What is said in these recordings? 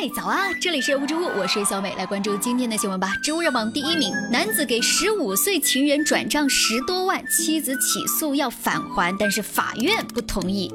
嗨，早啊！这里是无植物，我是小美，来关注今天的新闻吧。植物热榜第一名，男子给十五岁情人转账十多万，妻子起诉要返还，但是法院不同意。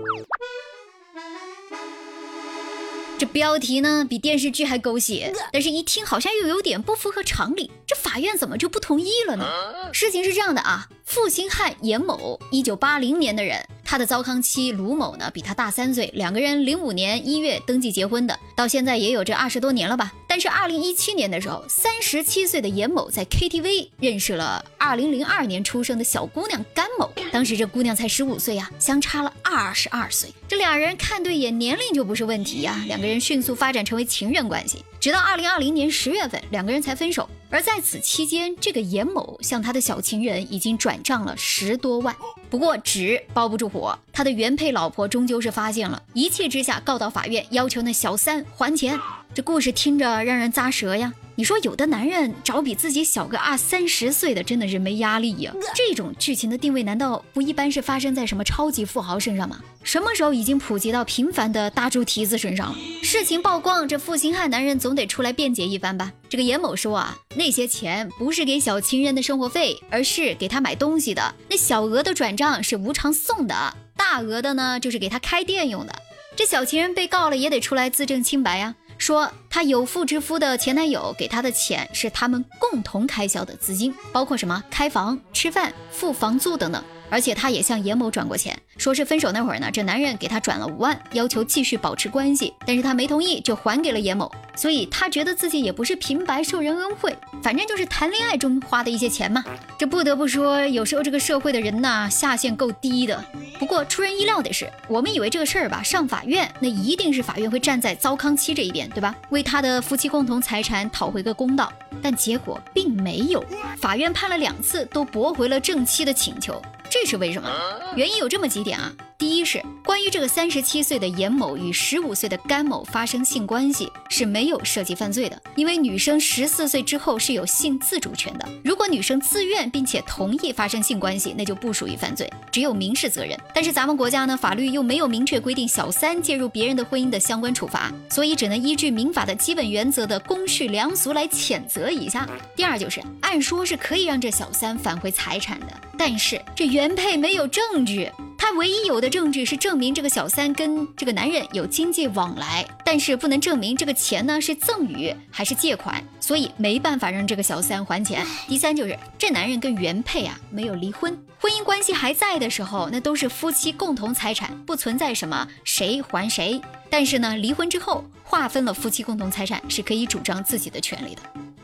这标题呢比电视剧还狗血，但是一听好像又有点不符合常理。这法院怎么就不同意了呢？事情是这样的啊，负心汉严某，一九八零年的人。他的糟糠妻卢某呢，比他大三岁，两个人零五年一月登记结婚的，到现在也有这二十多年了吧。但是二零一七年的时候，三十七岁的严某在 KTV 认识了二零零二年出生的小姑娘甘某，当时这姑娘才十五岁呀，相差了二十二岁。这俩人看对眼，年龄就不是问题呀，两个人迅速发展成为情人关系，直到二零二零年十月份，两个人才分手。而在此期间，这个严某向他的小情人已经转账了十多万。不过纸包不住火，他的原配老婆终究是发现了，一气之下告到法院，要求那小三还钱。这故事听着让人咂舌呀。你说有的男人找比自己小个二三十岁的，真的是没压力呀。这种剧情的定位难道不一般是发生在什么超级富豪身上吗？什么时候已经普及到平凡的大猪蹄子身上了？事情曝光，这负心汉男人总得出来辩解一番吧？这个严某说啊，那些钱不是给小情人的生活费，而是给他买东西的。那小额的转账是无偿送的，大额的呢就是给他开店用的。这小情人被告了也得出来自证清白呀。说她有妇之夫的前男友给她的钱是他们共同开销的资金，包括什么开房、吃饭、付房租等等。而且她也向严某转过钱，说是分手那会儿呢，这男人给她转了五万，要求继续保持关系，但是她没同意，就还给了严某。所以她觉得自己也不是平白受人恩惠，反正就是谈恋爱中花的一些钱嘛。这不得不说，有时候这个社会的人呐，下限够低的。不过出人意料的是，我们以为这个事儿吧上法院，那一定是法院会站在糟糠妻这一边，对吧？为他的夫妻共同财产讨回个公道。但结果并没有，法院判了两次都驳回了正妻的请求，这是为什么？原因有这么几点啊。第一是关于这个三十七岁的严某与十五岁的甘某发生性关系是没有涉及犯罪的，因为女生十四岁之后是有性自主权的。如果女生自愿并且同意发生性关系，那就不属于犯罪，只有民事责任。但是咱们国家呢，法律又没有明确规定小三介入别人的婚姻的相关处罚，所以只能依据民法的基本原则的公序良俗来谴责一下。第二就是，按说是可以让这小三返回财产的，但是这原配没有证据。他唯一有的证据是证明这个小三跟这个男人有经济往来，但是不能证明这个钱呢是赠与还是借款，所以没办法让这个小三还钱。第三就是这男人跟原配啊没有离婚，婚姻关系还在的时候，那都是夫妻共同财产，不存在什么谁还谁。但是呢，离婚之后划分了夫妻共同财产是可以主张自己的权利的。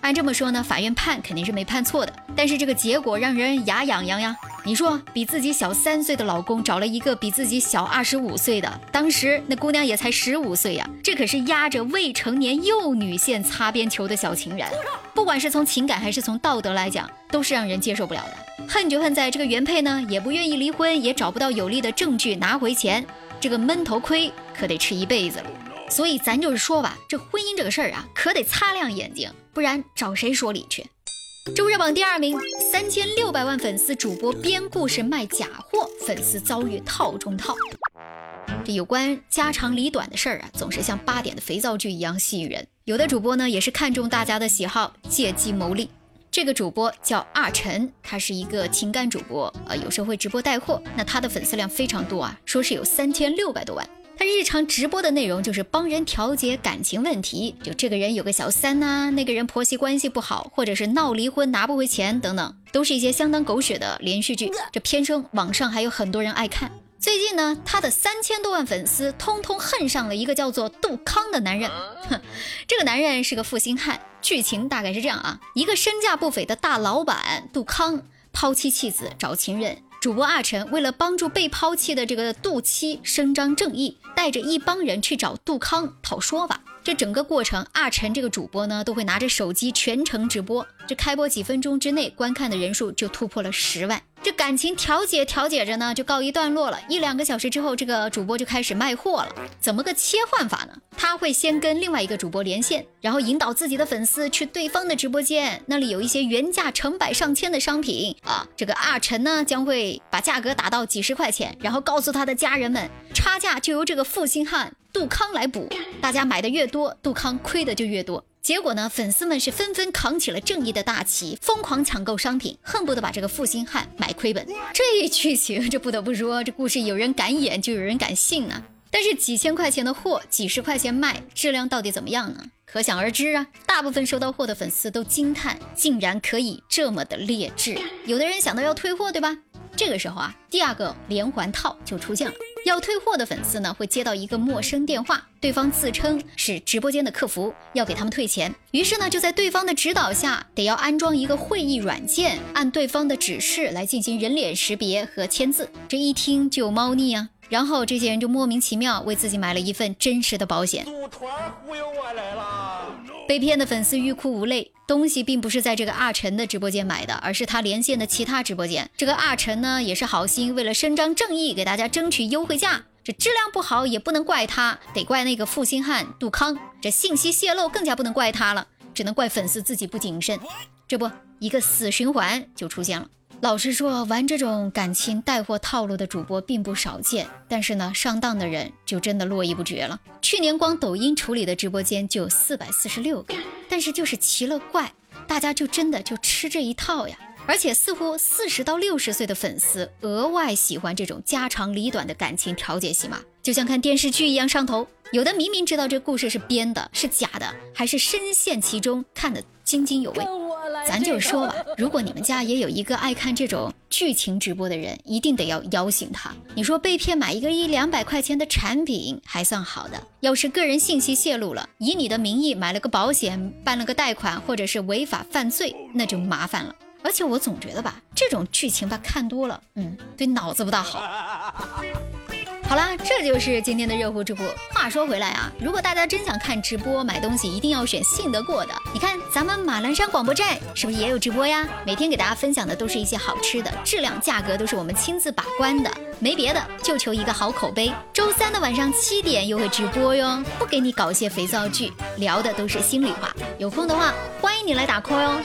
按这么说呢，法院判肯定是没判错的，但是这个结果让人牙痒痒呀。你说比自己小三岁的老公找了一个比自己小二十五岁的，当时那姑娘也才十五岁呀，这可是压着未成年幼女线擦边球的小情人，不管是从情感还是从道德来讲，都是让人接受不了的。恨就恨在这个原配呢，也不愿意离婚，也找不到有力的证据拿回钱，这个闷头亏可得吃一辈子了。所以咱就是说吧，这婚姻这个事儿啊，可得擦亮眼睛，不然找谁说理去？周热榜第二名，三千六百万粉丝主播编故事卖假货，粉丝遭遇套中套。这有关家长里短的事儿啊，总是像八点的肥皂剧一样吸引人。有的主播呢，也是看中大家的喜好，借机牟利。这个主播叫阿晨，他是一个情感主播，呃，有时候会直播带货。那他的粉丝量非常多啊，说是有三千六百多万。他日常直播的内容就是帮人调解感情问题，就这个人有个小三呐，那个人婆媳关系不好，或者是闹离婚拿不回钱等等，都是一些相当狗血的连续剧。这偏生网上还有很多人爱看。最近呢，他的三千多万粉丝通通恨上了一个叫做杜康的男人。哼，这个男人是个负心汉。剧情大概是这样啊，一个身价不菲的大老板杜康抛妻弃子找情人。主播阿晨为了帮助被抛弃的这个杜七伸张正义，带着一帮人去找杜康讨说法。这整个过程，阿晨这个主播呢，都会拿着手机全程直播。这开播几分钟之内，观看的人数就突破了十万。这感情调解调解着呢，就告一段落了。一两个小时之后，这个主播就开始卖货了。怎么个切换法呢？他会先跟另外一个主播连线，然后引导自己的粉丝去对方的直播间，那里有一些原价成百上千的商品啊。这个阿晨呢，将会把价格打到几十块钱，然后告诉他的家人们，差价就由这个负心汉杜康来补。大家买的越多，杜康亏的就越多。结果呢，粉丝们是纷纷扛起了正义的大旗，疯狂抢购商品，恨不得把这个负心汉买亏本。这一剧情，这不得不说，这故事有人敢演，就有人敢信呢。但是几千块钱的货，几十块钱卖，质量到底怎么样呢？可想而知啊。大部分收到货的粉丝都惊叹，竟然可以这么的劣质。有的人想到要退货，对吧？这个时候啊，第二个连环套就出现了。要退货的粉丝呢，会接到一个陌生电话，对方自称是直播间的客服，要给他们退钱。于是呢，就在对方的指导下，得要安装一个会议软件，按对方的指示来进行人脸识别和签字。这一听就猫腻啊。然后这些人就莫名其妙为自己买了一份真实的保险。组团忽悠我来了。被骗的粉丝欲哭无泪。东西并不是在这个阿晨的直播间买的，而是他连线的其他直播间。这个阿晨呢也是好心，为了伸张正义，给大家争取优惠价。这质量不好也不能怪他，得怪那个负心汉杜康。这信息泄露更加不能怪他了，只能怪粉丝自己不谨慎。这不，一个死循环就出现了。老实说，玩这种感情带货套路的主播并不少见，但是呢，上当的人就真的络绎不绝了。去年光抖音处理的直播间就有四百四十六个，但是就是奇了怪，大家就真的就吃这一套呀！而且似乎四十到六十岁的粉丝额外喜欢这种家长里短的感情调解戏码，就像看电视剧一样上头。有的明明知道这故事是编的，是假的，还是深陷其中，看得津津有味。咱就说吧，如果你们家也有一个爱看这种剧情直播的人，一定得要邀请他。你说被骗买一个一两百块钱的产品还算好的，要是个人信息泄露了，以你的名义买了个保险，办了个贷款，或者是违法犯罪，那就麻烦了。而且我总觉得吧，这种剧情吧看多了，嗯，对脑子不大好。好啦，这就是今天的热乎直播。话说回来啊，如果大家真想看直播买东西，一定要选信得过的。你看咱们马栏山广播站是不是也有直播呀？每天给大家分享的都是一些好吃的，质量价格都是我们亲自把关的，没别的，就求一个好口碑。周三的晚上七点又会直播哟，不给你搞些肥皂剧，聊的都是心里话。有空的话，欢迎你来打 call 哟。